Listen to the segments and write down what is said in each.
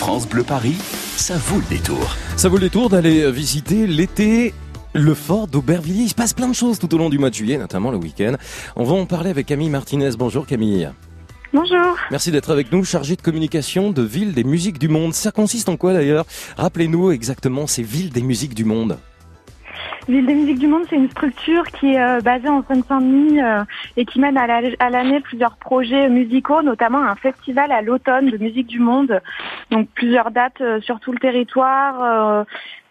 France Bleu Paris, ça vaut le détour. Ça vaut le détour d'aller visiter l'été le fort d'Aubervilliers. Il se passe plein de choses tout au long du mois de juillet, notamment le week-end. On va en parler avec Camille Martinez. Bonjour Camille. Bonjour. Merci d'être avec nous, chargée de communication de Ville des musiques du monde. Ça consiste en quoi d'ailleurs? Rappelez-nous exactement ces villes des musiques du monde. Ville des musiques du monde, c'est une structure qui est euh, basée en Seine-Saint-Denis euh, et qui mène à l'année plusieurs projets musicaux, notamment un festival à l'automne de musique du monde. Donc plusieurs dates euh, sur tout le territoire.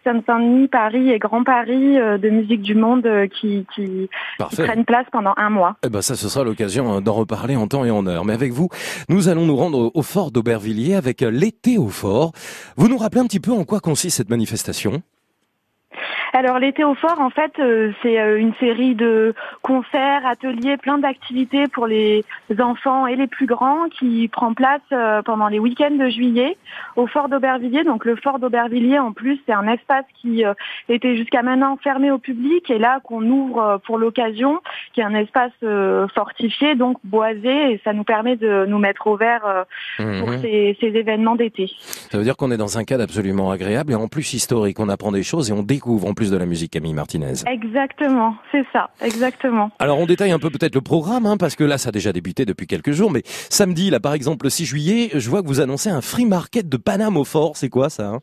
Seine-Saint-Denis, Paris et Grand Paris de musique du monde qui, qui, prennent place pendant un mois. Eh ben ça, ce sera l'occasion d'en reparler en temps et en heure. Mais avec vous, nous allons nous rendre au fort d'Aubervilliers avec l'été au fort. Vous nous rappelez un petit peu en quoi consiste cette manifestation? Alors l'été au fort, en fait, euh, c'est euh, une série de concerts, ateliers, plein d'activités pour les enfants et les plus grands qui prend place euh, pendant les week-ends de juillet au fort d'Aubervilliers. Donc le fort d'Aubervilliers, en plus, c'est un espace qui était jusqu'à maintenant fermé au public et là qu'on ouvre pour l'occasion, qui est un espace fortifié, donc boisé, et ça nous permet de nous mettre au vert pour mhm. ces, ces événements d'été. Ça veut dire qu'on est dans un cadre absolument agréable et en plus historique. On apprend des choses et on découvre plus de la musique, Camille Martinez. Exactement, c'est ça, exactement. Alors on détaille un peu peut-être le programme, hein, parce que là ça a déjà débuté depuis quelques jours, mais samedi, là par exemple le 6 juillet, je vois que vous annoncez un free market de Paname au fort, c'est quoi ça hein?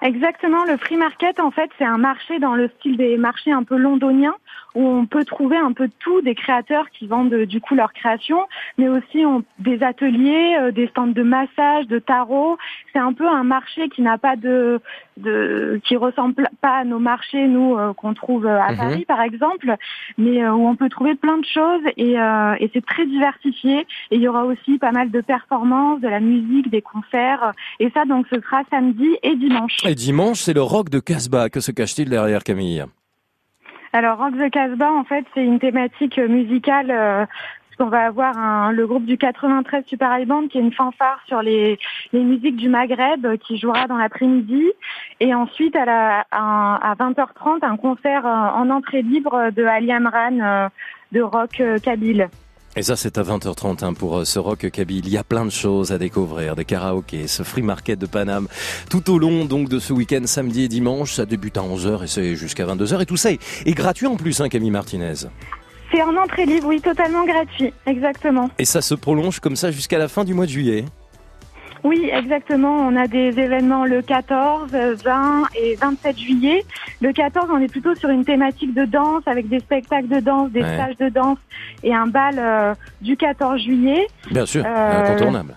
Exactement, le free market en fait c'est un marché dans le style des marchés un peu londoniens où on peut trouver un peu tout, des créateurs qui vendent du coup leur création, mais aussi des ateliers, euh, des stands de massage, de tarot. C'est un peu un marché qui n'a pas de, de qui ressemble pas à nos marchés nous euh, qu'on trouve à mhm. Paris par exemple, mais euh, où on peut trouver plein de choses et, et c'est très diversifié. Et il y aura aussi pas mal de performances, de la musique, des concerts et ça donc ce sera samedi et dimanche. Et dimanche c'est le rock de Casbah. Que se cache-t-il derrière Camille? Alors Rock the Casbah, en fait, c'est une thématique musicale. Euh, on va avoir un, le groupe du 93 Super High Band qui est une fanfare sur les, les musiques du Maghreb euh, qui jouera dans l'après-midi. Et ensuite, à, la, à, 20h30, un concert euh, en entrée libre de Ali Amran de rock kabyle. Et ça, c'est à 20h30 hein, pour euh, ce rock kabyle. Il y a plein de choses à découvrir, des karaokés, ce free market de Paname, tout au long donc de ce week-end, samedi et dimanche. Ça débute à 11h et c'est jusqu'à 22h. Et tout ça est, gratuit en plus, hein, Camille Martinez. C'est en entrée libre, oui, totalement gratuit, exactement. Et ça se prolonge comme ça jusqu'à la fin du mois de juillet oui, exactement. On a des événements le 14, 20 et 27 juillet. Le 14, on est plutôt sur une thématique de danse avec des spectacles de danse, des stages de danse et un bal euh, du 14 juillet. Bien sûr, euh, incontournable.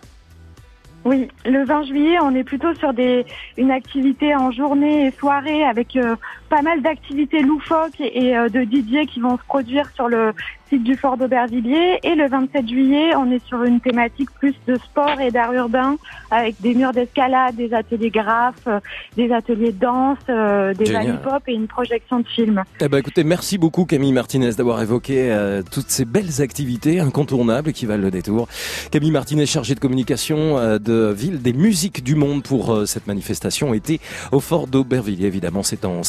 Oui, le 20 juillet, on est plutôt sur des une activité en journée et soirée avec euh, pas mal d'activités loufoques et, et de DJ qui vont se produire sur le site du Fort d'Aubervilliers. Et le 27 juillet, on est sur une thématique plus de sport et d'art urbain avec des murs d'escalade, des ateliers graphes, euh, des ateliers de danse, euh, des pop et une projection de film. Eh ben, écoutez, merci beaucoup Camille Martinez d'avoir évoqué euh, toutes ces belles activités incontournables qui valent le détour. Camille Martinez, chargée de communication de Ville des musiques du monde pour cette manifestation été au Fort d'Aubervilliers. Évidemment, c'est en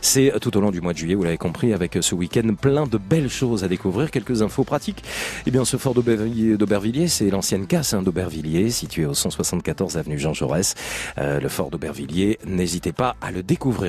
C'est tout au long du mois de juillet, vous l'avez compris, avec ce week-end plein de belles choses à découvrir, quelques infos pratiques. Eh bien, ce fort d'Aubervilliers, c'est l'ancienne casse hein, d'Aubervilliers, située au 174 avenue Jean Jaurès. Euh, le fort d'Aubervilliers, n'hésitez pas à le découvrir.